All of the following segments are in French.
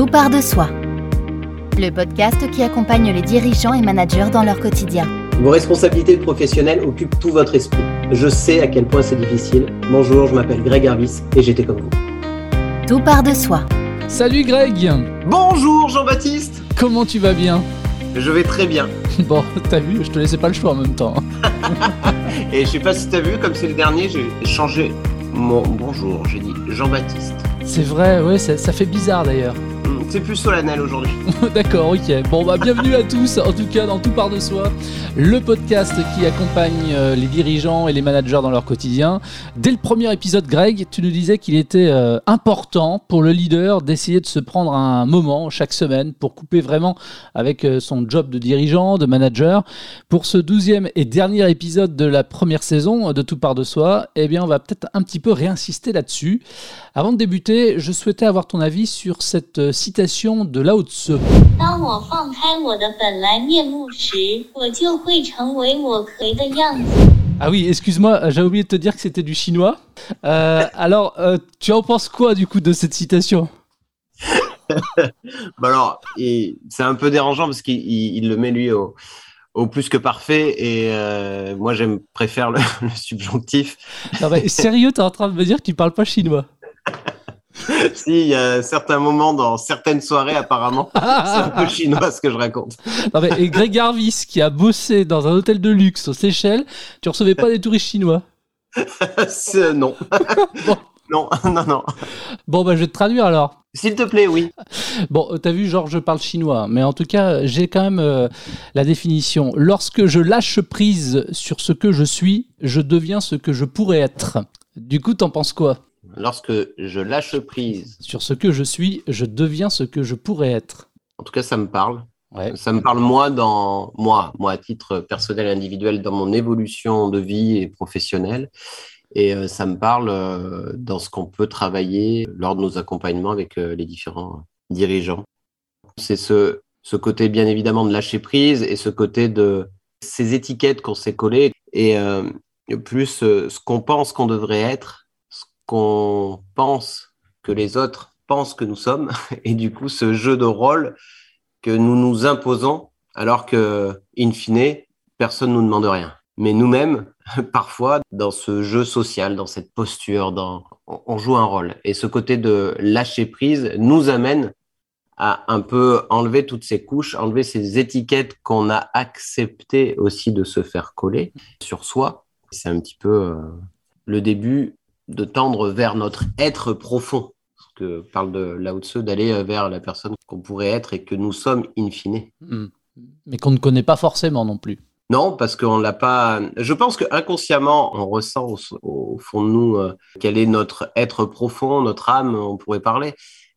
Tout part de soi. Le podcast qui accompagne les dirigeants et managers dans leur quotidien. Vos responsabilités professionnelles occupent tout votre esprit. Je sais à quel point c'est difficile. Bonjour, je m'appelle Greg Harvis et j'étais comme vous. Tout part de soi. Salut Greg Bonjour Jean-Baptiste Comment tu vas bien? Je vais très bien. Bon, t'as vu, je te laissais pas le choix en même temps. et je sais pas si t'as vu, comme c'est le dernier, j'ai changé mon bonjour. J'ai dit Jean-Baptiste. C'est vrai, ouais, ça, ça fait bizarre d'ailleurs. C'est plus solennel aujourd'hui. D'accord, ok. Bon, bah, bienvenue à tous, en tout cas, dans Tout part de soi, le podcast qui accompagne euh, les dirigeants et les managers dans leur quotidien. Dès le premier épisode, Greg, tu nous disais qu'il était euh, important pour le leader d'essayer de se prendre un moment chaque semaine pour couper vraiment avec euh, son job de dirigeant, de manager. Pour ce douzième et dernier épisode de la première saison de Tout part de soi, eh bien, on va peut-être un petit peu réinsister là-dessus. Avant de débuter, je souhaitais avoir ton avis sur cette citation de Lao Tzu. Ah oui, excuse-moi, j'ai oublié de te dire que c'était du chinois. Euh, alors, euh, tu en penses quoi du coup de cette citation? Bah alors, c'est un peu dérangeant parce qu'il le met lui au, plus que parfait et euh, moi j'aime préfère le, subjonctif. sérieux, tu es en train de me dire que tu parles pas chinois? si, il y a certains moments dans certaines soirées, apparemment, c'est un peu chinois ce que je raconte. et Greg Garvis, qui a bossé dans un hôtel de luxe aux Seychelles, tu recevais pas des touristes chinois? Non. Non, non, non. Bon, bah, je vais te traduire alors. S'il te plaît, oui. Bon, euh, t'as vu, genre, je parle chinois, mais en tout cas, j'ai quand même euh, la définition. Lorsque je lâche prise sur ce que je suis, je deviens ce que je pourrais être. Du coup, t'en penses quoi? Lorsque je lâche prise sur ce que je suis, je deviens ce que je pourrais être. En tout cas, ça me parle. Ça me parle moi dans moi, moi à titre personnel et individuel dans mon évolution de vie et professionnelle. Et euh, ça me parle euh, dans ce qu'on peut travailler lors de nos accompagnements avec euh, les différents dirigeants. C'est ce, ce côté bien évidemment de lâcher prise et ce côté de ces étiquettes qu'on s'est collées et plus ce qu'on pense qu'on devrait être qu'on pense que les autres pensent que nous sommes, et du coup ce jeu de rôle que nous nous imposons, alors que, in fine, personne ne nous demande rien. Mais nous-mêmes, parfois, dans ce jeu social, dans cette posture, dans, on joue un rôle. Et ce côté de lâcher prise nous amène à un peu enlever toutes ces couches, enlever ces étiquettes qu'on a accepté aussi de se faire coller sur soi. C'est un petit peu euh, le début de tendre vers notre être profond. Ce que parle de Lao Tzu, d'aller euh, vers la personne qu'on pourrait être et que nous sommes in fine. Hmm. Mais qu'on ne connaît pas forcément non plus. Non, parce qu'on l'a pas. Je pense que inconsciemment, on ressent au, fond de nous euh, quel est notre être profond, notre âme, on pourrait parler.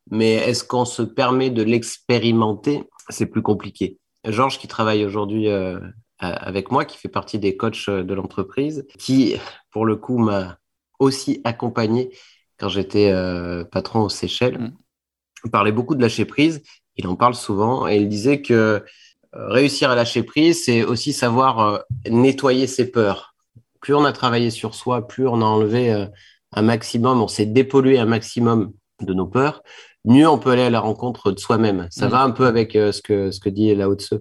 Mais est-ce qu'on se permet de l'expérimenter? C'est plus compliqué. Georges, qui travaille aujourd'hui euh, avec moi, qui fait partie des coachs de l'entreprise, qui, pour le coup, m'a aussi accompagné quand j'étais euh, patron aux Seychelles. Mm. Il parlait beaucoup de lâcher prise. Il en parle souvent et il disait que euh, réussir à lâcher prise, c'est aussi savoir euh, nettoyer ses peurs. Plus on a travaillé sur soi, plus on a enlevé un maximum, on s'est dépollué un maximum de nos peurs, mieux on peut aller à la rencontre de soi-même. Ça mm. va un peu avec ce, que, ce que dit Lao Tzu.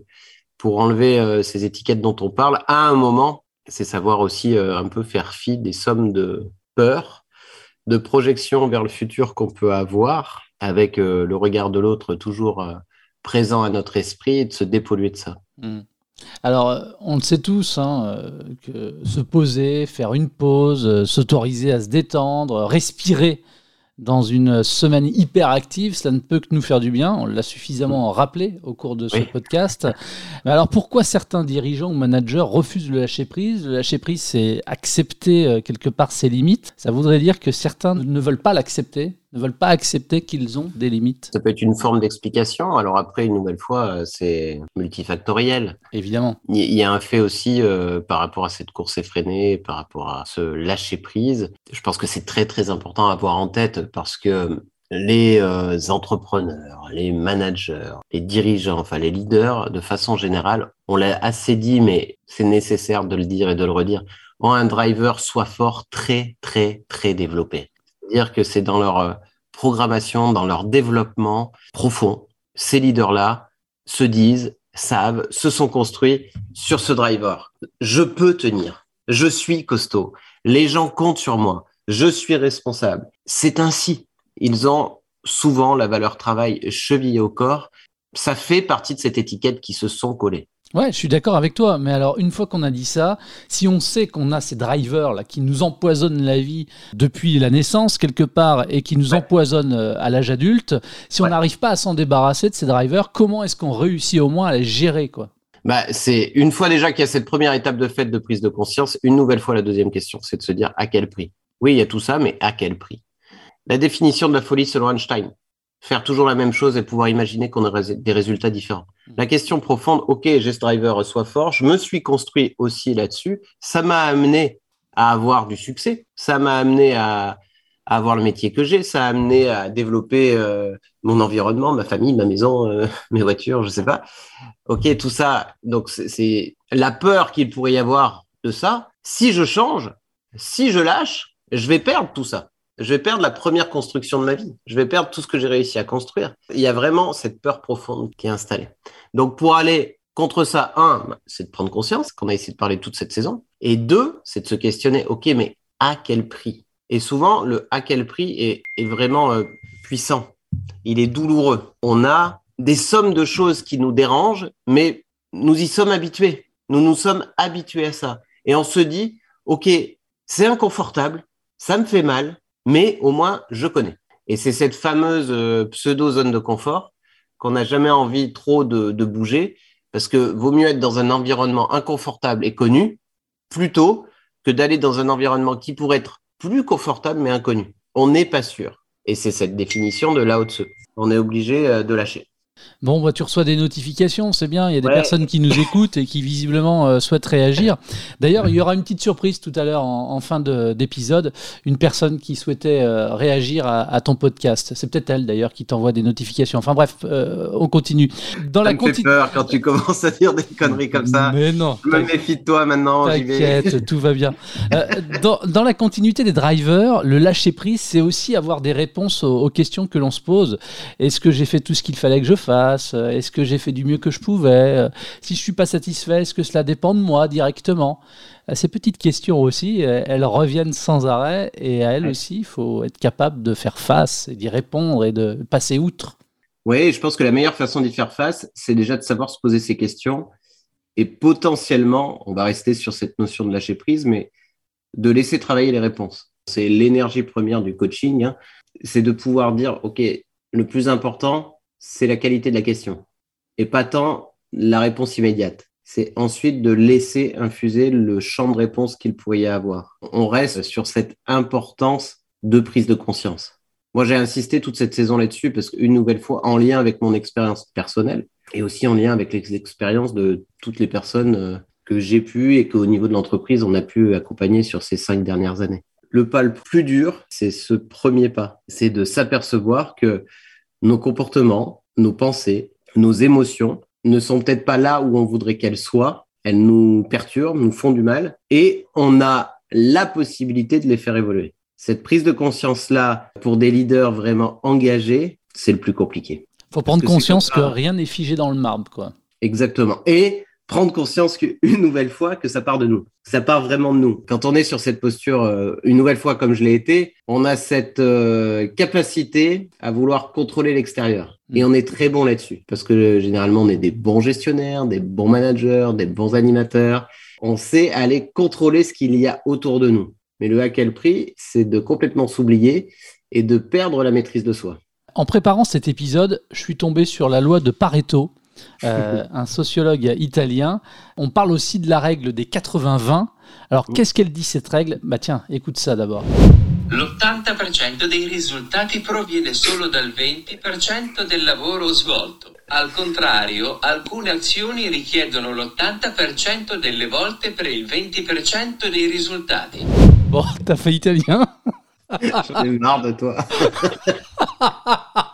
Pour enlever ces étiquettes dont on parle, à un moment, c'est savoir aussi un peu faire fi des sommes de, peur, de projection vers le futur qu'on peut avoir, avec euh, le regard de l'autre toujours euh, présent à notre esprit, et de se dépolluer de ça. Hmm. Alors, euh, on le sait tous, hein, que se poser, faire une pause, s'autoriser à se détendre, respirer dans une semaine hyper active, cela ne peut que nous faire du bien. On l'a suffisamment rappelé au cours de ce podcast. Mais alors pourquoi certains dirigeants ou managers refusent le lâcher prise? Le lâcher prise, c'est accepter euh, quelque part ses limites. Ça voudrait dire que certains ne veulent pas l'accepter ne veulent pas accepter qu'ils ont des limites. Ça peut être une forme d'explication. Alors après, une nouvelle fois, euh, c'est multifactoriel. Évidemment. Il y a un fait aussi euh, par rapport à cette course effrénée, par rapport à ce lâcher prise. Je pense que c'est très très important à avoir en tête parce que les euh, entrepreneurs, les managers, les dirigeants, enfin les leaders, de façon générale, on l'a assez dit, mais c'est nécessaire de le dire et de le redire, ont un driver soit fort, très très très développé dire que c'est dans leur, euh, programmation, dans leur développement profond, ces leaders-là se disent, savent, se sont construits sur ce driver. Je peux tenir. Je suis costaud. Les gens comptent sur moi. Je suis responsable. C'est ainsi. Ils ont souvent la valeur travail chevillée au corps. Ça fait partie de cette étiquette qui se sont collés. Ouais, je suis d'accord avec toi. Mais alors, une fois qu'on a dit ça, si on sait qu'on a ces drivers là qui nous empoisonnent la vie depuis la naissance quelque part et qui nous empoisonnent euh, à l'âge adulte, si on n'arrive pas à s'en débarrasser de ces drivers, comment est-ce qu'on réussit au moins à les gérer, quoi? Bah, c'est une fois déjà qu'il y a cette première étape de fait de prise de conscience, une nouvelle fois la deuxième question, c'est de se dire à quel prix? Oui, il y a tout ça, mais à quel prix? La définition de la folie selon Einstein, faire toujours la même chose et pouvoir imaginer qu'on aurait des résultats différents. La question profonde, OK, j'ai ce driver soit fort, je me suis construit aussi là-dessus, ça m'a amené à avoir du succès, ça m'a amené à, avoir le métier que j'ai, ça a amené à développer euh, mon environnement, ma famille, ma maison, euh, mes voitures, je sais pas. OK, tout ça, donc c'est la peur qu'il pourrait y avoir de ça. Si je change, si je lâche, je vais perdre tout ça je vais perdre la première construction de ma vie. Je vais perdre tout ce que j'ai réussi à construire. Il y a vraiment cette peur profonde qui est installée. Donc, pour aller contre ça, un, c'est de prendre conscience qu'on a essayé de parler toute cette saison. Et deux, c'est de se questionner, OK, mais à quel prix? Et souvent, le à quel prix est, vraiment euh, puissant. Il est douloureux. On a des sommes de choses qui nous dérangent, mais nous y sommes habitués. Nous nous sommes habitués à ça. Et on se dit, OK, c'est inconfortable, ça me fait mal, mais au moins je connais. Et c'est cette fameuse euh, pseudo-zone de confort qu'on n'a jamais envie trop de, bouger, parce que vaut mieux être dans un environnement inconfortable et connu, plutôt que d'aller dans un environnement qui pourrait être plus confortable mais inconnu. On n'est pas sûr. Et c'est cette définition de Lao Tzu. On est obligé euh, de lâcher. Bon, bah, tu reçois des notifications, c'est bien. Il y a des personnes qui nous écoutent et qui visiblement euh, souhaitent réagir. D'ailleurs, il y aura une petite surprise tout à l'heure en, fin d'épisode. Une personne qui souhaitait euh, réagir à, ton podcast. C'est peut-être elle d'ailleurs qui t'envoie des notifications. Enfin bref, euh, on continue. Dans ça la me fait peur quand tu commences à dire des conneries comme ça. Mais non. Je me méfie de toi maintenant. T'inquiète, tout va bien. Dans, dans, la continuité des drivers, le lâcher prise, c'est aussi avoir des réponses aux, aux questions que l'on se pose. Est-ce que j'ai fait tout ce qu'il fallait que je fasse? Euh, est-ce que j'ai fait du mieux que je pouvais euh, Si je suis pas satisfait, est-ce que cela dépend de moi directement? Euh, Ces petites questions aussi, elles reviennent sans arrêt et à elles aussi, il faut être capable de faire face et d'y répondre et de passer outre. Oui, je pense que la meilleure façon d'y faire face, c'est déjà de savoir se poser ces questions et potentiellement, on va rester sur cette notion de lâcher prise, mais de laisser travailler les réponses. C'est l'énergie première du coaching, hein. c'est de pouvoir dire, OK, le plus important, c'est la qualité de la question et pas tant la réponse immédiate. C'est ensuite de laisser infuser le champ de réponse qu'il pourrait y avoir. On reste sur cette importance de prise de conscience. Moi, j'ai insisté toute cette saison là-dessus parce qu'une nouvelle fois, en lien avec mon expérience personnelle et aussi en lien avec les expériences de toutes les personnes euh, que j'ai pu et qu'au niveau de l'entreprise, on a pu accompagner sur ces cinq dernières années. Le pas le plus dur, c'est ce premier pas. C'est de s'apercevoir que nos comportements, nos pensées, nos émotions ne sont peut-être pas là où on voudrait qu'elles soient. Elles nous perturbent, nous font du mal et on a la possibilité de les faire évoluer. Cette prise de conscience-là, pour des leaders vraiment engagés, c'est le plus compliqué. Il faut prendre conscience que rien n'est figé dans le marbre, quoi. Exactement. Et prendre conscience qu'une nouvelle fois que ça part de nous. Ça part vraiment de nous. Quand on est sur cette posture, euh, une nouvelle fois comme je l'ai été, on a cette euh, capacité à vouloir contrôler l'extérieur. Et mm. on est très bon là-dessus. Parce que généralement, on est des bons gestionnaires, des bons managers, des bons animateurs. On sait aller contrôler ce qu'il y a autour de nous. Mais le à quel prix, c'est de complètement s'oublier et de perdre la maîtrise de soi. En préparant cet épisode, je suis tombé sur la loi de Pareto, euh, un sociologue italien. On parle aussi de la règle des 80-20. Alors, qu'est-ce qu'elle dit cette règle? Bah tiens, écoute ça d'abord. L'80% dei risultati proviene solo dal 20% del lavoro svolto. Al contrario, alcune azioni richiedono l'80% delle volte per il 20% dei risultati. Bon, t'as fait italien? J'en ai marre de toi.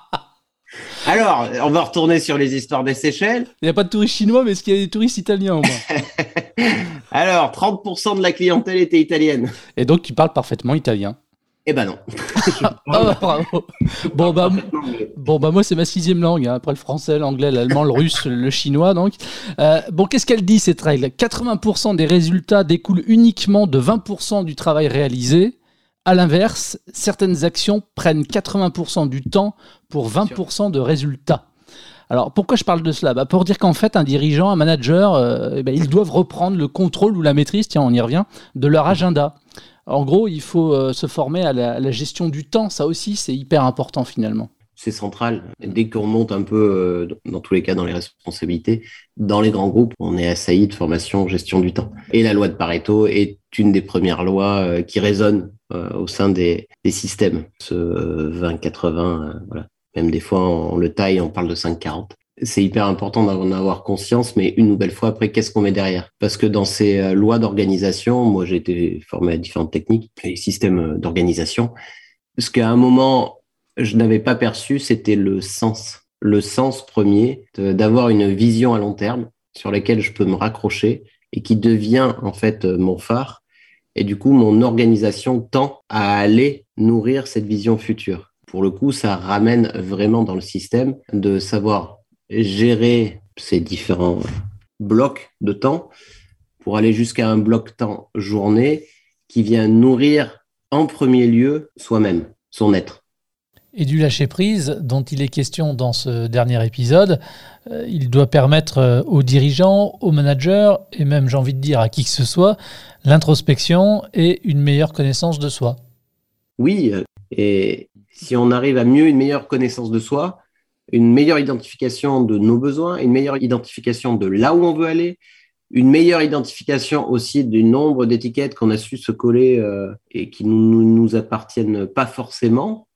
Alors, on va retourner sur les histoires des Seychelles. Il n'y a pas de touristes chinois, mais est-ce qu'il y a des touristes italiens au moins Alors, 30% de la clientèle était italienne. Et donc, tu parles parfaitement italien. Eh ben non. Ah, bravo. Bon bah, bon bah moi c'est ma sixième langue, hein, après le français, l'anglais, l'allemand, le russe, le chinois donc. Euh, bon qu'est-ce qu'elle dit cette règle? 80% des résultats découlent uniquement de 20% du travail réalisé. À l'inverse, certaines actions prennent 80% du temps pour 20% de résultats. Alors pourquoi je parle de cela? Bah, Pour dire qu'en fait un dirigeant, un manager, euh, eh ben, ils doivent reprendre le contrôle ou la maîtrise, tiens on y revient, de leur agenda. En gros, il faut euh, se former à la, gestion du temps. Ça aussi, c'est hyper important finalement. C'est central. Dès qu'on monte un peu, euh, dans tous les cas, dans les responsabilités, dans les grands groupes, on est assailli de formation gestion du temps. Et la loi de Pareto est une des premières lois euh, qui résonne au sein des, systèmes. Ce 20-80, voilà. Même des fois, on le taille, on parle de 5-40 c'est hyper important d'en avoir conscience, mais une nouvelle fois, après, qu'est-ce qu'on met derrière? Parce que dans ces euh, lois d'organisation, moi j'ai été formé à différentes techniques et systèmes euh, d'organisation, ce qu'à un moment, je n'avais pas perçu, c'était le sens. Le sens premier d'avoir une vision à long terme sur laquelle je peux me raccrocher et qui devient en fait euh, mon phare. Et du coup, mon organisation tend à aller nourrir cette vision future. Pour le coup, ça ramène vraiment dans le système de savoir gérer ces différents blocs de temps pour aller jusqu'à un bloc temps journée qui vient nourrir en premier lieu soi-même, son être. Et du lâcher-prise dont il est question dans ce dernier épisode, euh, il doit permettre euh, aux dirigeants, aux managers et même j'ai envie de dire à qui que ce soit l'introspection et une meilleure connaissance de soi. Oui, euh, et si on arrive à mieux une meilleure connaissance de soi, une meilleure identification de nos besoins, une meilleure identification de là où on veut aller, une meilleure identification aussi du nombre d'étiquettes qu'on a su se coller euh, et qui ne nous, nous, appartiennent pas forcément.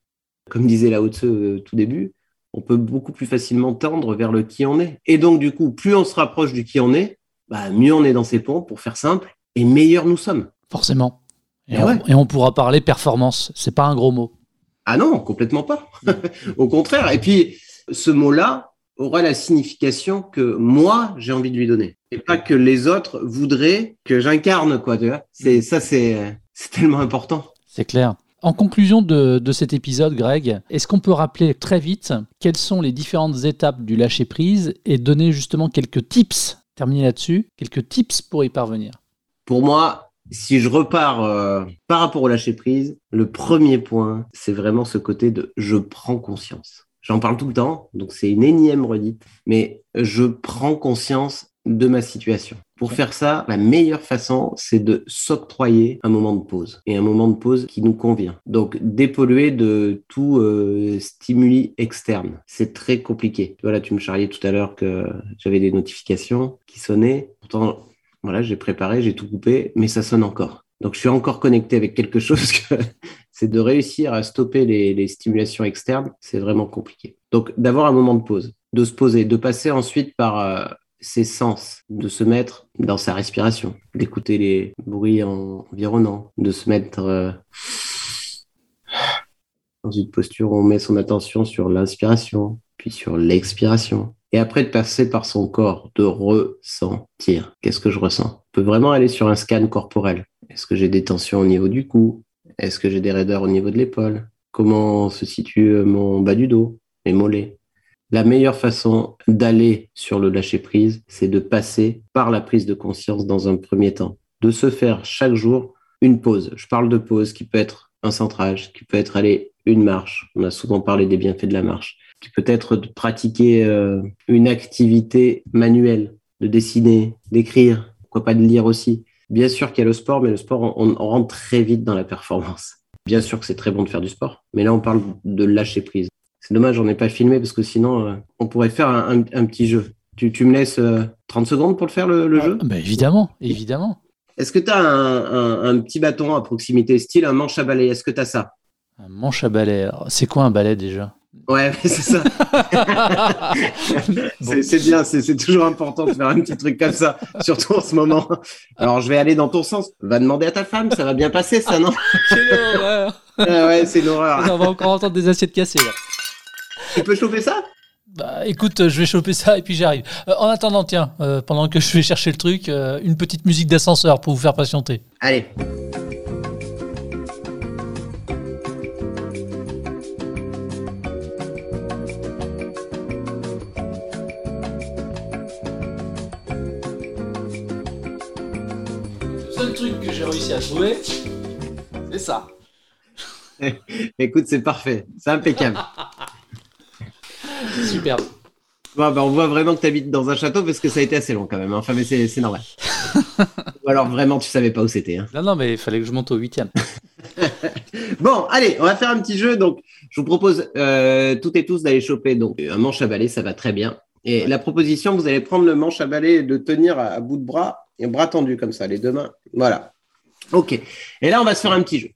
Comme disait Lao Tzu euh, tout début, on peut beaucoup plus facilement tendre vers le qui on est. Et donc, du coup, plus on se rapproche du qui on est, bah, mieux on est dans ses ponts, pour faire simple, et meilleur nous sommes. Forcément. Et, ah on, et on pourra parler performance. C'est pas un gros mot. Ah non, complètement pas. Au contraire. Et puis, ce mot-là aura la signification que moi, j'ai envie de lui donner. Et pas que les autres voudraient que j'incarne, quoi, tu vois. C'est, ça, c'est, tellement important. C'est clair. En conclusion de, cet épisode, Greg, est-ce qu'on peut rappeler très vite quelles sont les différentes étapes du lâcher-prise et donner justement quelques tips, terminer là-dessus, quelques tips pour y parvenir? Pour moi, si je repars euh, par rapport au lâcher-prise, le premier point, c'est vraiment ce côté de je prends conscience. J'en parle tout le temps, donc c'est une énième redite, mais je prends conscience de ma situation. Pour faire ça, la meilleure façon, c'est de s'octroyer un moment de pause et un moment de pause qui nous convient. Donc, dépolluer de tout euh, stimuli externe. C'est très compliqué. Voilà, tu me charriais tout à l'heure que j'avais des notifications qui sonnaient. Pourtant, voilà, j'ai préparé, j'ai tout coupé, mais ça sonne encore. Donc, je suis encore connecté avec quelque chose c'est de réussir à stopper les, stimulations externes. C'est vraiment compliqué. Donc, d'avoir un moment de pause, de se poser, de passer ensuite par euh, ses sens, de se mettre dans sa respiration, d'écouter les bruits environnants, de se mettre euh, dans une posture où on met son attention sur l'inspiration, puis sur l'expiration. Et après de passer par son corps, de ressentir. Qu'est-ce que je ressens? On peut vraiment aller sur un scan corporel. Est-ce que j'ai des tensions au niveau du cou? Est-ce que j'ai des raideurs au niveau de l'épaule? Comment se situe euh, mon bas du dos, mes mollets? La meilleure façon d'aller sur le lâcher-prise, c'est de passer par la prise de conscience dans un premier temps, de se faire chaque jour une pause. Je parle de pause qui peut être un centrage, qui peut être aller une marche. On a souvent parlé des bienfaits de la marche. Qui peut être de pratiquer euh, une activité manuelle, de dessiner, d'écrire, pourquoi pas de lire aussi. Bien sûr qu'il y a le sport, mais le sport, on, rentre très vite dans la performance. Bien sûr que c'est très bon de faire du sport, mais là, on parle de lâcher prise. C'est dommage, on n'est pas filmé parce que sinon, euh, on pourrait faire un, petit jeu. Tu, me laisses 30 euh, secondes pour le faire, le, jeu? Bah, Évidemment, évidemment. Est-ce que tu as un, petit bâton à proximité, style un manche à balai? Est-ce que tu as ça? Un manche à balai. C'est quoi un balai déjà? Ouais, c'est ça. c'est bien, c'est toujours important de faire un petit truc comme ça, surtout en ce moment. Alors, je vais aller dans ton sens. Va demander à ta femme, ça va bien passer, ça, non? Quelle horreur ah Ouais, c'est une horreur. On va encore entendre des assiettes cassées, là. Tu peux chauffer ça? Bah écoute, je vais choper ça et puis j'arrive. Euh, en attendant, tiens, euh, pendant que je vais chercher le truc, euh, une petite musique d'ascenseur pour vous faire patienter. Allez. Trouver, c'est ça. Écoute, c'est parfait. C'est impeccable. Superbe. Bon, ben, on voit vraiment que tu habites dans un château parce que ça a été assez long quand même. Hein. Enfin, mais c'est normal. Ou alors vraiment, tu savais pas où c'était. Hein. Non, non, mais il fallait que je monte au huitième. bon, allez, on va faire un petit jeu. Donc, je vous propose euh, toutes et tous d'aller choper donc un manche à balai, ça va très bien. Et la proposition, vous allez prendre le manche à balai et de tenir à, bout de bras, et bras tendu comme ça, les deux mains. Voilà. OK. Et là, on va se faire un petit jeu.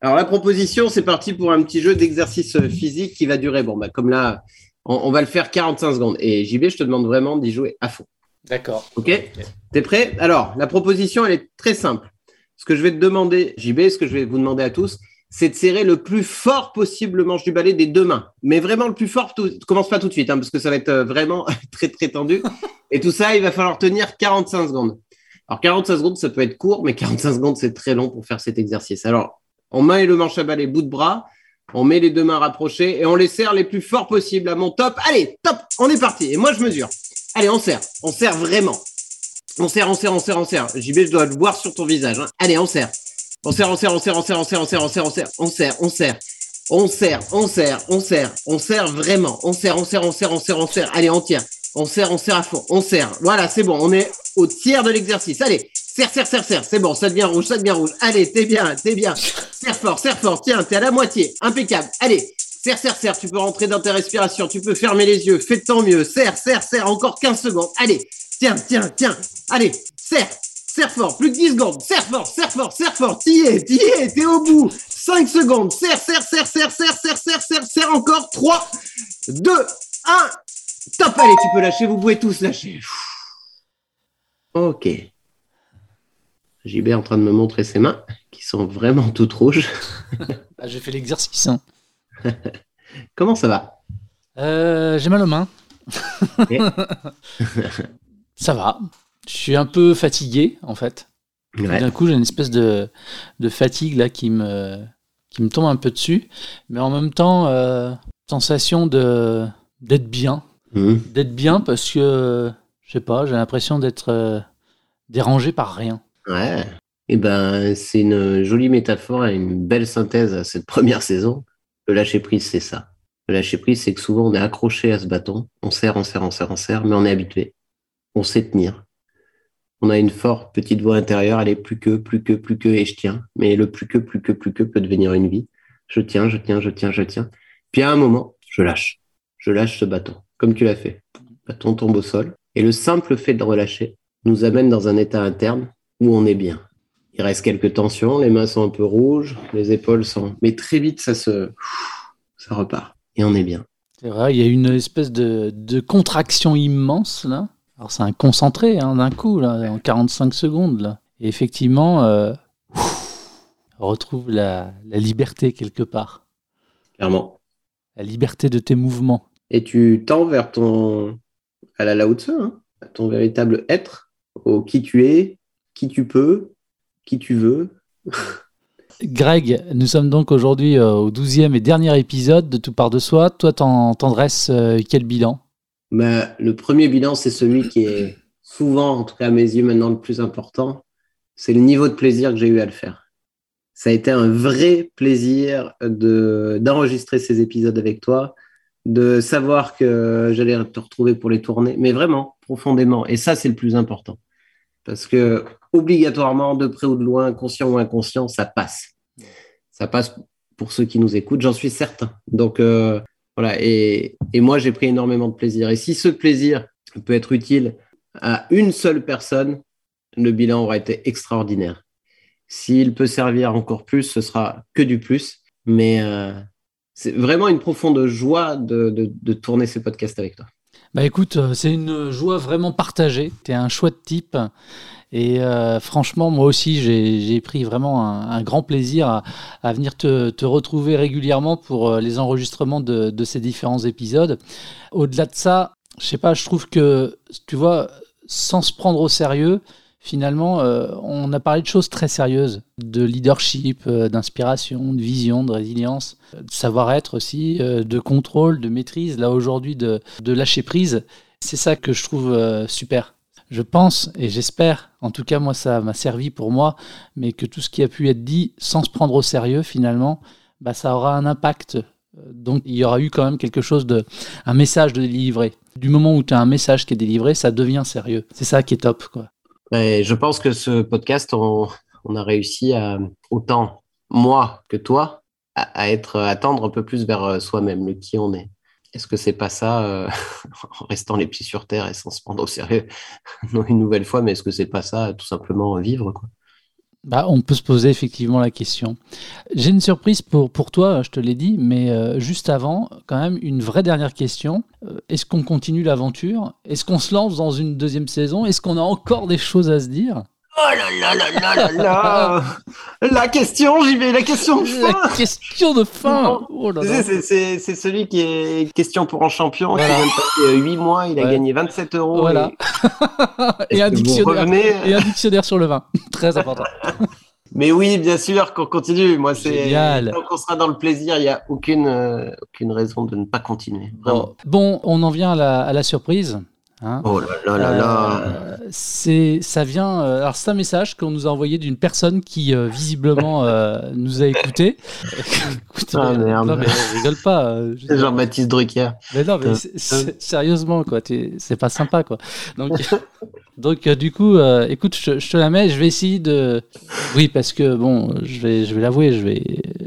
Alors, la proposition, c'est parti pour un petit jeu d'exercice physique qui va durer, bon, bah, comme là, on, va le faire 45 secondes. Et JB, je te demande vraiment d'y jouer à fond. D'accord. OK, T'es prêt? Alors, la proposition, elle est très simple. Ce que je vais te demander, JB, ce que je vais vous demander à tous, c'est de serrer le plus fort possible le manche du balai des deux mains. Mais vraiment le plus fort, tout, commence pas tout de suite, hein, parce que ça va être euh, vraiment très, très tendu. Et tout ça, il va falloir tenir 45 secondes. Alors, 45 secondes, ça peut être court, mais 45 secondes, c'est très long pour faire cet exercice. Alors, on met le manche à balai bout de bras, on met les deux mains rapprochées et on les serre les plus fort possible à mon top. Allez, top, on est parti. Et moi, je mesure. Allez, on serre. On serre vraiment. On serre, on serre, on serre, on serre. JB, je dois le voir sur ton visage. Hein. Allez, on serre. On serre, on serre, on serre, on serre, on serre, on serre, on serre, on serre, on serre, on serre. On serre, on serre, on serre, on serre vraiment. On serre, on serre, on serre, on serre, on serre. Allez, on tire. On serre, on serre à fond. On serre. Voilà, c'est bon. On est au tiers de l'exercice. Allez, serre, serre, serre, serre. C'est bon, ça devient rouge, ça devient rouge. Allez, t'es bien, t'es bien. Serre fort, serre fort. Tiens, t'es à la moitié. Impeccable. Allez, serre, serre, serre. Tu peux rentrer dans ta respiration. Tu peux fermer les yeux. Fais de ton mieux. Serre, serre, serre. Encore 15 secondes. Allez, tiens, tiens, tiens. Allez, serre. Serre fort, plus de 10 secondes. Serre fort, serre fort, serre fort. T'y es, t'y es, t'es au bout. 5 secondes. Serre, serre, serre, serre, serre, serre, serre, serre, serre encore. 3, 2, 1. Top, allez, tu peux lâcher, vous pouvez tous lâcher. Ok. JB est en train de me montrer ses mains, qui sont vraiment toutes rouges. Ah, j'ai fait l'exercice. Hein. Comment ça va? Euh, J'ai mal aux mains. ça va. Je suis un peu fatigué, en fait. D'un coup, j'ai une espèce de, fatigue là qui me, qui me tombe un peu dessus. Mais en même temps, euh, sensation de d'être bien. Mmh. D'être bien parce que, je sais pas, j'ai l'impression d'être euh, dérangé par rien. Ouais. Et eh ben, c'est une jolie métaphore et une belle synthèse à cette première saison. Le lâcher prise, c'est ça. Le lâcher prise, c'est que souvent on est accroché à ce bâton. On serre, on serre, on serre, on serre, mais on est habitué. On sait tenir. On a une forte petite voix intérieure, elle est plus que, plus que, plus que, et je tiens. Mais le plus que, plus que, plus que peut devenir une vie. Je tiens, je tiens, je tiens, je tiens. Puis à un moment, je lâche. Je lâche ce bâton, comme tu l'as fait. Le bâton tombe au sol. Et le simple fait de relâcher nous amène dans un état interne où on est bien. Il reste quelques tensions, les mains sont un peu rouges, les épaules sont. Mais très vite, ça se. Ça repart. Et on est bien. C'est vrai, il y a une espèce de, contraction immense, là. Alors, c'est un concentré, hein, d'un coup, là, en 45 secondes, là. Et effectivement, euh, on retrouve la, liberté quelque part. Clairement. La liberté de tes mouvements. Et tu tends vers ton. À la Lao Tzu, hein, à ton véritable être, au qui tu es, qui tu peux, qui tu veux. Greg, nous sommes donc aujourd'hui euh, au douzième et dernier épisode de Tout part de soi. Toi, t'en dresses euh, quel bilan? Bah, Le premier bilan, c'est celui qui est souvent, en tout cas à mes yeux maintenant, le plus important. C'est le niveau de plaisir que j'ai eu à le faire. Ça a été un vrai plaisir d'enregistrer ces épisodes avec toi, de savoir que j'allais te retrouver pour les tourner, mais vraiment, profondément. Et ça, c'est le plus important. Parce que obligatoirement, de près ou de loin, conscient ou inconscient, ça passe. Ça passe pour ceux qui nous écoutent, j'en suis certain. Donc euh, voilà, et, moi j'ai pris énormément de plaisir. Et si ce plaisir peut être utile à une seule personne, le bilan aura été extraordinaire. S'il peut servir encore plus, ce sera que du plus. Mais euh, c'est vraiment une profonde joie de, tourner ces podcasts avec toi. Bah écoute, euh, c'est une joie vraiment partagée. Tu es un chouette type. Et euh, franchement, moi aussi, j'ai pris vraiment un, grand plaisir à, venir te, retrouver régulièrement pour euh, les enregistrements de, de ces différents épisodes. Au-delà de ça, je sais pas, je trouve que, tu vois, sans se prendre au sérieux, finalement, euh, on a parlé de choses très sérieuses, de leadership, euh, d'inspiration, de vision, de résilience, de savoir-être aussi, euh, de contrôle, de maîtrise, là aujourd'hui de, lâcher prise. C'est ça que je trouve super. je pense et j'espère, en tout cas moi ça m'a servi pour moi, mais que tout ce qui a pu être dit sans se prendre au sérieux finalement, bah, ça aura un impact. Donc il y aura eu quand même quelque chose de, un message de délivré. Du moment où tu as un message qui est délivré, ça devient sérieux. C'est ça qui est top. Quoi. Et je pense que ce podcast, on, a réussi à, autant moi que toi, à, être, à tendre un peu plus vers euh, soi-même, le qui on est. Est-ce que c'est pas ça, euh, en restant les pieds sur terre et sans se prendre au sérieux, une nouvelle fois, mais est-ce que c'est pas ça, tout simplement vivre quoi? Bah, on peut se poser effectivement la question. J'ai une surprise pour, pour toi, je te l'ai dit, mais euh, juste avant, quand même, une vraie dernière question. Est-ce qu'on continue l'aventure? Est-ce qu'on se lance dans une deuxième saison? Est-ce qu'on a encore des choses à se dire? Oh là là là là là là La question, j'y vais, la question de fin La question de fin oh C'est celui qui est question pour un champion, qui vient de passer 8 mois, il a gagné 27 euros. Voilà. Et, un dictionnaire, et un dictionnaire sur le vin. Très important. Mais oui, bien sûr qu'on continue. Moi, c'est tant qu'on sera dans le plaisir, il n'y a aucune, euh, aucune raison de ne pas continuer. Bon, on en vient à la, à la surprise. Hein. oh là là là là. Euh, c'est, ça vient. Euh, alors c'est un message qu'on nous a envoyé d'une personne qui euh, visiblement nous a écouté. ah merde. Non mais rigole pas. C'est Jean-Baptiste Drucker. Mais non mais sérieusement quoi, c'est pas sympa quoi. Donc donc du coup, écoute, je, je, te la mets. Je vais essayer de. Oui parce que bon, je vais je vais l'avouer, je vais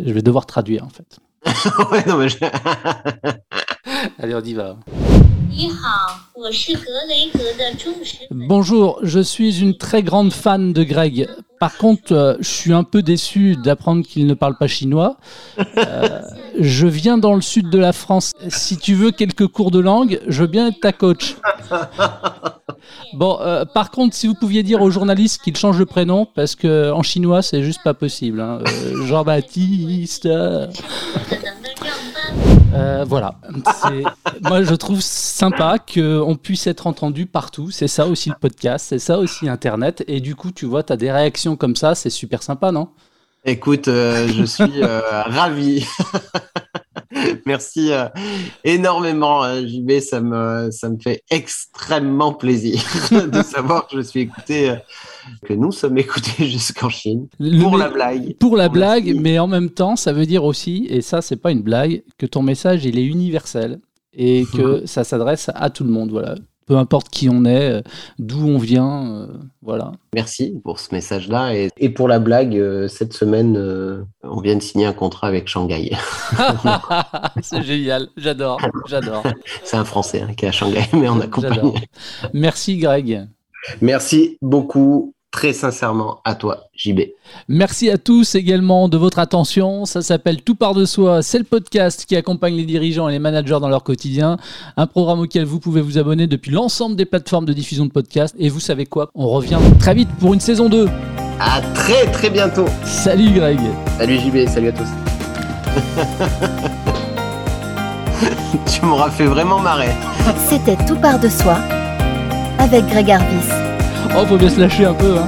je vais devoir traduire en fait. ouais non mais. Je... Allez on y va. Bonjour, je suis une très grande fan de Greg. Par contre, euh, je suis un peu déçu d'apprendre qu'il ne parle pas chinois. Euh, je viens dans le sud de la France. Si tu veux quelques cours de langue, je veux bien être ta coach. Bon, euh, par contre, si vous pouviez dire aux journalistes qu'ils changent de prénom, parce que en chinois, c'est juste pas possible. Hein. Jean-Baptiste. Euh, voilà. Moi, je trouve sympa qu'on puisse être entendu partout. C'est ça aussi le podcast, c'est ça aussi Internet. Et du coup, tu vois, tu as des réactions comme ça, c'est super sympa, non? Écoute, euh, je suis euh, ravi. Merci énormément, JB. Ça me, ça me fait extrêmement plaisir de savoir que je suis écouté que nous sommes écoutés jusqu'en Chine pour la blague. Pour la blague, mais en même temps, ça veut dire aussi, et ça, c'est pas une blague, que ton message, il est universel et que ça s'adresse à tout le monde. Voilà. Peu importe qui on est, euh, d'où on vient, euh, voilà. Merci pour ce message-là. Et, pour la blague, euh, cette semaine, on vient de signer un contrat avec Shanghai. c'est génial, j'adore, j'adore. C'est un Français hein, qui est à Shanghai, mais on accompagne. Merci Greg. Merci beaucoup très sincèrement à toi, JB. Merci à tous également de votre attention. Ça s'appelle Tout part de soi. C'est le podcast qui accompagne les dirigeants et les managers dans leur quotidien. Un programme auquel vous pouvez vous abonner depuis l'ensemble des plateformes de diffusion de podcasts. Et vous savez quoi? On revient très vite pour une saison 2. À très très bientôt. Salut Greg. Salut JB. Salut à tous. tu m'auras fait vraiment marrer. C'était Tout part de soi avec Greg Arvis. Oh, faut bien se lâcher un peu, hein.